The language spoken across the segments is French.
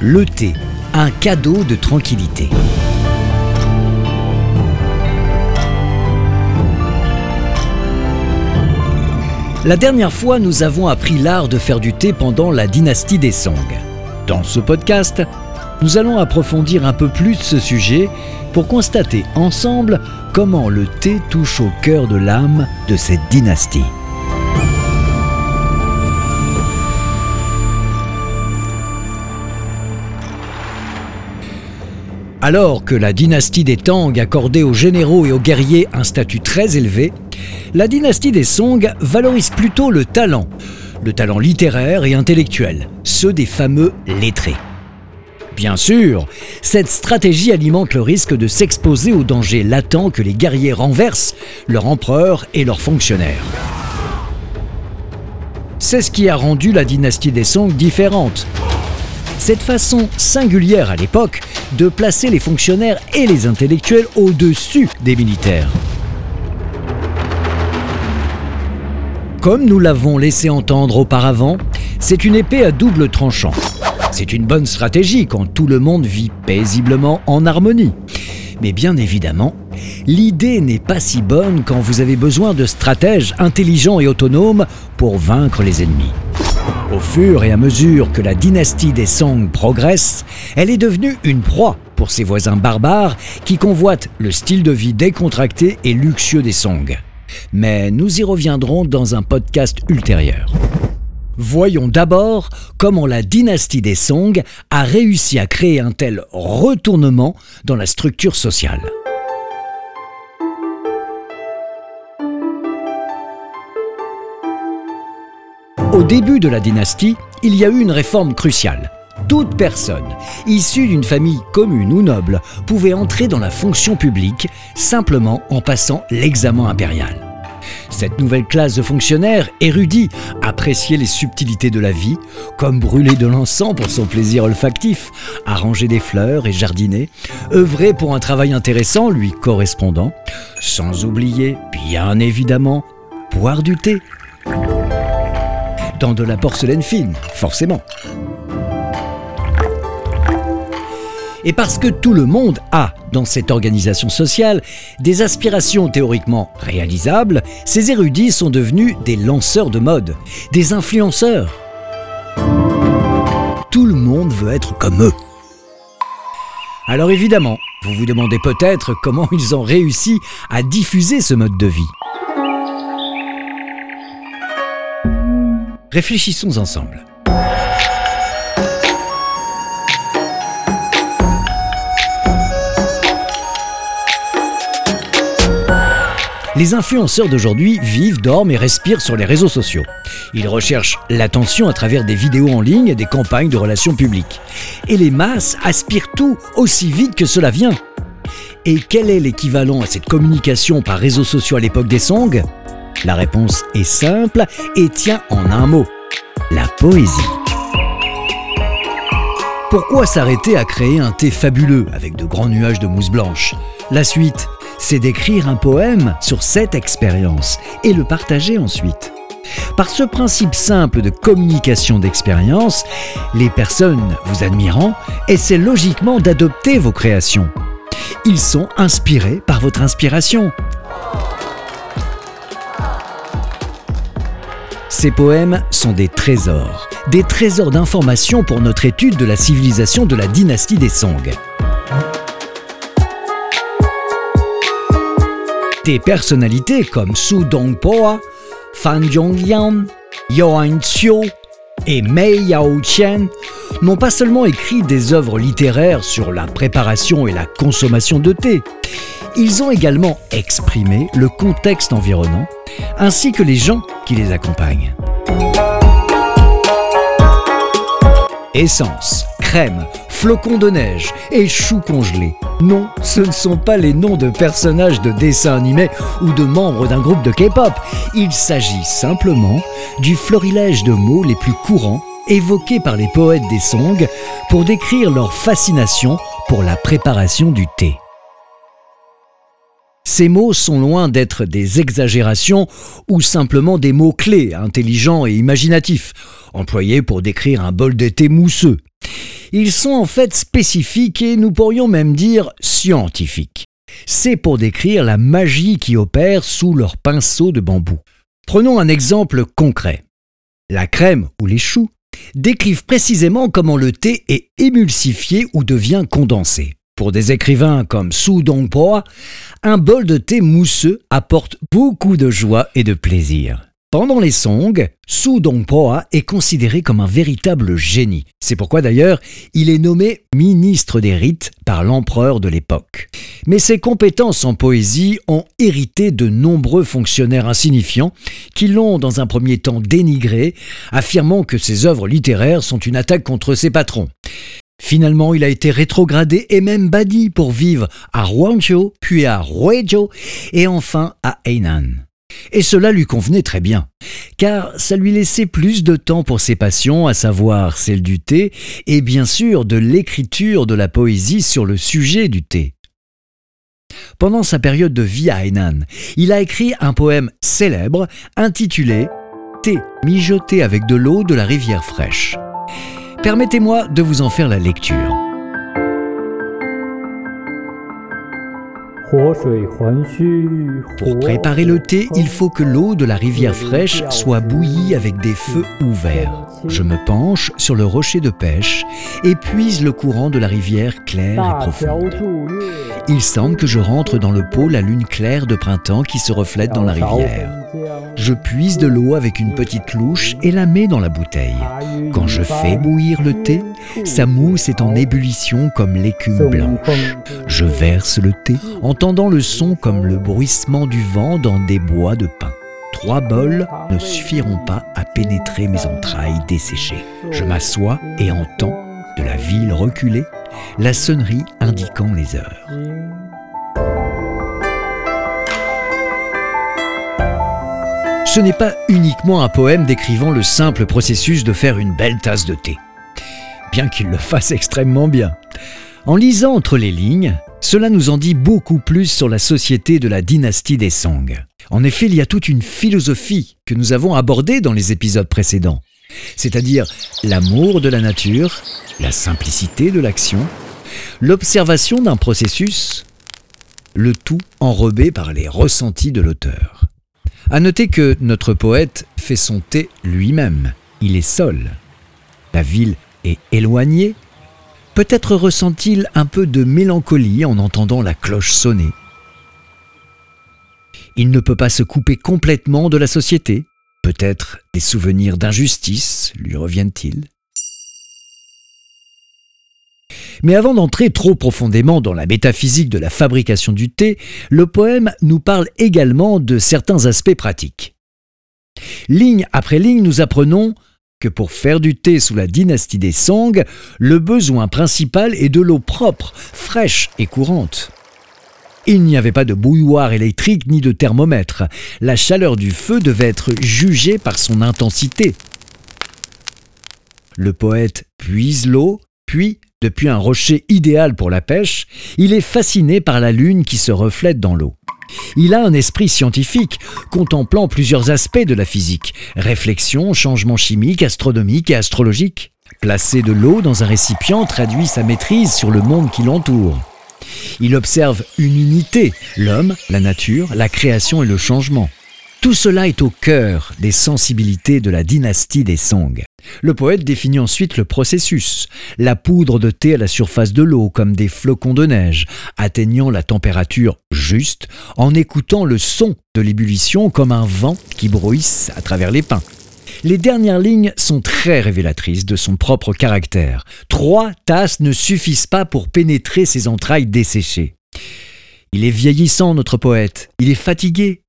le thé, un cadeau de tranquillité. La dernière fois, nous avons appris l'art de faire du thé pendant la dynastie des Song. Dans ce podcast, nous allons approfondir un peu plus ce sujet pour constater ensemble comment le thé touche au cœur de l'âme de cette dynastie. Alors que la dynastie des Tang accordait aux généraux et aux guerriers un statut très élevé, la dynastie des Song valorise plutôt le talent, le talent littéraire et intellectuel, ceux des fameux lettrés. Bien sûr, cette stratégie alimente le risque de s'exposer aux dangers latents que les guerriers renversent leur empereur et leurs fonctionnaires. C'est ce qui a rendu la dynastie des Song différente. Cette façon singulière à l'époque de placer les fonctionnaires et les intellectuels au-dessus des militaires. Comme nous l'avons laissé entendre auparavant, c'est une épée à double tranchant. C'est une bonne stratégie quand tout le monde vit paisiblement en harmonie. Mais bien évidemment, l'idée n'est pas si bonne quand vous avez besoin de stratèges intelligents et autonomes pour vaincre les ennemis. Au fur et à mesure que la dynastie des Song progresse, elle est devenue une proie pour ses voisins barbares qui convoitent le style de vie décontracté et luxueux des Song. Mais nous y reviendrons dans un podcast ultérieur. Voyons d'abord comment la dynastie des Song a réussi à créer un tel retournement dans la structure sociale. Au début de la dynastie, il y a eu une réforme cruciale. Toute personne, issue d'une famille commune ou noble, pouvait entrer dans la fonction publique simplement en passant l'examen impérial. Cette nouvelle classe de fonctionnaires érudits appréciait les subtilités de la vie, comme brûler de l'encens pour son plaisir olfactif, arranger des fleurs et jardiner, œuvrer pour un travail intéressant lui correspondant, sans oublier, bien évidemment, boire du thé dans de la porcelaine fine, forcément. Et parce que tout le monde a, dans cette organisation sociale, des aspirations théoriquement réalisables, ces érudits sont devenus des lanceurs de mode, des influenceurs. Tout le monde veut être comme eux. Alors évidemment, vous vous demandez peut-être comment ils ont réussi à diffuser ce mode de vie. Réfléchissons ensemble. Les influenceurs d'aujourd'hui vivent, dorment et respirent sur les réseaux sociaux. Ils recherchent l'attention à travers des vidéos en ligne et des campagnes de relations publiques. Et les masses aspirent tout aussi vite que cela vient. Et quel est l'équivalent à cette communication par réseaux sociaux à l'époque des songs la réponse est simple et tient en un mot, la poésie. Pourquoi s'arrêter à créer un thé fabuleux avec de grands nuages de mousse blanche? La suite, c'est d'écrire un poème sur cette expérience et le partager ensuite. Par ce principe simple de communication d'expérience, les personnes vous admirant essaient logiquement d'adopter vos créations. Ils sont inspirés par votre inspiration. Ces poèmes sont des trésors, des trésors d'informations pour notre étude de la civilisation de la dynastie des Song. Des personnalités comme Su Dongpo, Fan Zhongyang, Yuan Xiu et Mei Yaoqian n'ont pas seulement écrit des œuvres littéraires sur la préparation et la consommation de thé, ils ont également exprimé le contexte environnant ainsi que les gens qui les accompagnent. Essence, crème, flocons de neige et choux congelés. Non, ce ne sont pas les noms de personnages de dessins animés ou de membres d'un groupe de K-pop. Il s'agit simplement du florilège de mots les plus courants évoqués par les poètes des Song pour décrire leur fascination pour la préparation du thé. Ces mots sont loin d'être des exagérations ou simplement des mots-clés intelligents et imaginatifs, employés pour décrire un bol de thé mousseux. Ils sont en fait spécifiques et nous pourrions même dire scientifiques. C'est pour décrire la magie qui opère sous leur pinceau de bambou. Prenons un exemple concret. La crème ou les choux décrivent précisément comment le thé est émulsifié ou devient condensé. Pour des écrivains comme Su Dongpo, un bol de thé mousseux apporte beaucoup de joie et de plaisir. Pendant les Song, Su Dongpo est considéré comme un véritable génie. C'est pourquoi d'ailleurs il est nommé ministre des rites par l'empereur de l'époque. Mais ses compétences en poésie ont hérité de nombreux fonctionnaires insignifiants qui l'ont dans un premier temps dénigré, affirmant que ses œuvres littéraires sont une attaque contre ses patrons. Finalement, il a été rétrogradé et même banni pour vivre à Huangzhou, puis à Huizhou et enfin à Hainan. Et cela lui convenait très bien, car ça lui laissait plus de temps pour ses passions, à savoir celle du thé, et bien sûr de l'écriture de la poésie sur le sujet du thé. Pendant sa période de vie à Hainan, il a écrit un poème célèbre intitulé Thé mijoté avec de l'eau de la rivière fraîche. Permettez-moi de vous en faire la lecture. Pour préparer le thé, il faut que l'eau de la rivière fraîche soit bouillie avec des feux ouverts. Je me penche sur le rocher de pêche et puise le courant de la rivière claire et profonde. Il semble que je rentre dans le pot la lune claire de printemps qui se reflète dans la rivière. Je puise de l'eau avec une petite louche et la mets dans la bouteille. Quand je fais bouillir le thé, sa mousse est en ébullition comme l'écume blanche. Je verse le thé, entendant le son comme le bruissement du vent dans des bois de pin. Trois bols ne suffiront pas à pénétrer mes entrailles desséchées. Je m'assois et entends, de la ville reculée, la sonnerie indiquant les heures. Ce n'est pas uniquement un poème décrivant le simple processus de faire une belle tasse de thé, bien qu'il le fasse extrêmement bien. En lisant entre les lignes, cela nous en dit beaucoup plus sur la société de la dynastie des Song. En effet, il y a toute une philosophie que nous avons abordée dans les épisodes précédents, c'est-à-dire l'amour de la nature, la simplicité de l'action, l'observation d'un processus, le tout enrobé par les ressentis de l'auteur. À noter que notre poète fait son thé lui-même. Il est seul. La ville est éloignée. Peut-être ressent-il un peu de mélancolie en entendant la cloche sonner. Il ne peut pas se couper complètement de la société. Peut-être des souvenirs d'injustice lui reviennent-ils. Mais avant d'entrer trop profondément dans la métaphysique de la fabrication du thé, le poème nous parle également de certains aspects pratiques. Ligne après ligne, nous apprenons que pour faire du thé sous la dynastie des Song, le besoin principal est de l'eau propre, fraîche et courante. Il n'y avait pas de bouilloire électrique ni de thermomètre. La chaleur du feu devait être jugée par son intensité. Le poète puise l'eau, puis depuis un rocher idéal pour la pêche, il est fasciné par la lune qui se reflète dans l'eau. Il a un esprit scientifique, contemplant plusieurs aspects de la physique, réflexion, changements chimiques, astronomiques et astrologiques. Placer de l'eau dans un récipient traduit sa maîtrise sur le monde qui l'entoure. Il observe une unité, l'homme, la nature, la création et le changement. Tout cela est au cœur des sensibilités de la dynastie des Song. Le poète définit ensuite le processus, la poudre de thé à la surface de l'eau comme des flocons de neige, atteignant la température juste en écoutant le son de l'ébullition comme un vent qui bruisse à travers les pins. Les dernières lignes sont très révélatrices de son propre caractère. Trois tasses ne suffisent pas pour pénétrer ses entrailles desséchées. Il est vieillissant, notre poète. Il est fatigué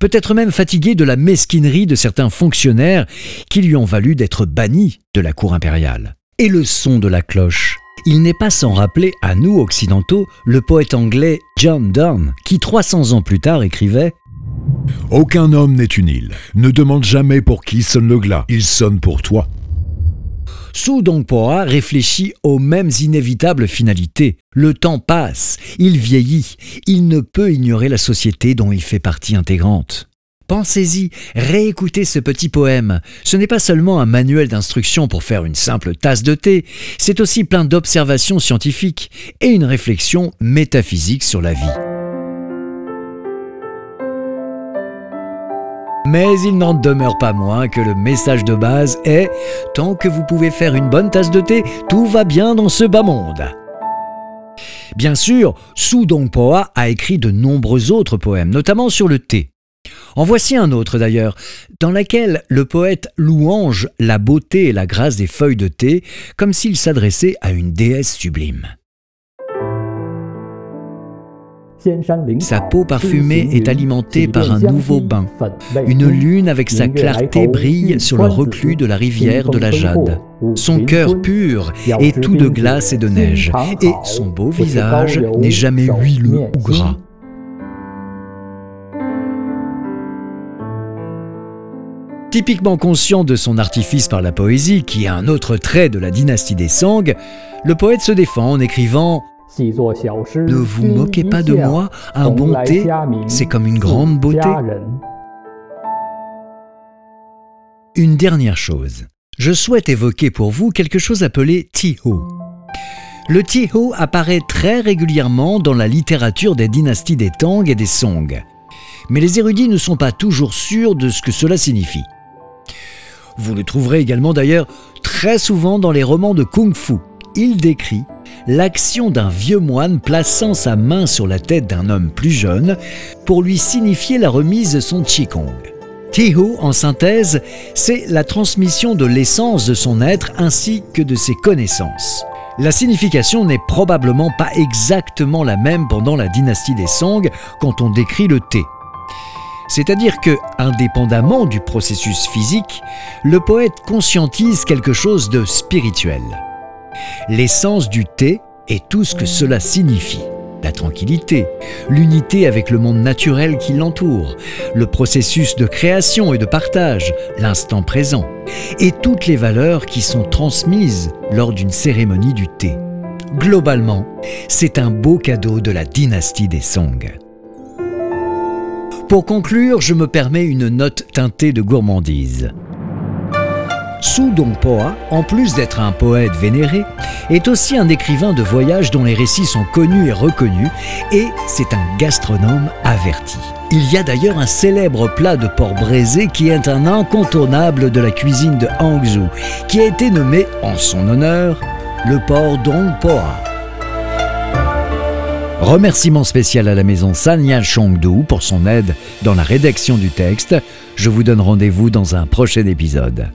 peut-être même fatigué de la mesquinerie de certains fonctionnaires qui lui ont valu d'être banni de la cour impériale. et le son de la cloche. Il n'est pas sans rappeler à nous occidentaux le poète anglais John Donne qui 300 ans plus tard écrivait Aucun homme n'est une île. Ne demande jamais pour qui sonne le glas. Il sonne pour toi. Su Dongpoa réfléchit aux mêmes inévitables finalités. Le temps passe, il vieillit, il ne peut ignorer la société dont il fait partie intégrante. Pensez-y, réécoutez ce petit poème. Ce n'est pas seulement un manuel d'instruction pour faire une simple tasse de thé, c'est aussi plein d'observations scientifiques et une réflexion métaphysique sur la vie. Mais il n'en demeure pas moins que le message de base est Tant que vous pouvez faire une bonne tasse de thé, tout va bien dans ce bas monde. Bien sûr, Su Dongpoa a écrit de nombreux autres poèmes, notamment sur le thé. En voici un autre d'ailleurs, dans lequel le poète louange la beauté et la grâce des feuilles de thé comme s'il s'adressait à une déesse sublime. Sa peau parfumée est alimentée par un nouveau bain. Une lune avec sa clarté brille sur le reclus de la rivière de la Jade. Son cœur pur est tout de glace et de neige, et son beau visage n'est jamais huileux ou gras. Typiquement conscient de son artifice par la poésie, qui est un autre trait de la dynastie des Song, le poète se défend en écrivant Ne vous moquez pas de moi, un bon thé, c'est comme une grande beauté. Une dernière chose. Je souhaite évoquer pour vous quelque chose appelé Tiho. Le Tiho apparaît très régulièrement dans la littérature des dynasties des Tang et des Song. Mais les érudits ne sont pas toujours sûrs de ce que cela signifie. Vous le trouverez également d'ailleurs très souvent dans les romans de Kung Fu. Il décrit l'action d'un vieux moine plaçant sa main sur la tête d'un homme plus jeune pour lui signifier la remise de son Qigong. Tihu, en synthèse, c'est la transmission de l'essence de son être ainsi que de ses connaissances. La signification n'est probablement pas exactement la même pendant la dynastie des Song quand on décrit le thé. C'est-à-dire que, indépendamment du processus physique, le poète conscientise quelque chose de spirituel. L'essence du thé est tout ce que cela signifie. La tranquillité, l'unité avec le monde naturel qui l'entoure, le processus de création et de partage, l'instant présent, et toutes les valeurs qui sont transmises lors d'une cérémonie du thé. Globalement, c'est un beau cadeau de la dynastie des Song. Pour conclure, je me permets une note teintée de gourmandise. Su Dongpoa, en plus d'être un poète vénéré, est aussi un écrivain de voyage dont les récits sont connus et reconnus, et c'est un gastronome averti. Il y a d'ailleurs un célèbre plat de porc braisé qui est un incontournable de la cuisine de Hangzhou, qui a été nommé en son honneur le porc Dongpoa. Remerciement spécial à la maison Sanya Chongdu pour son aide dans la rédaction du texte. Je vous donne rendez-vous dans un prochain épisode.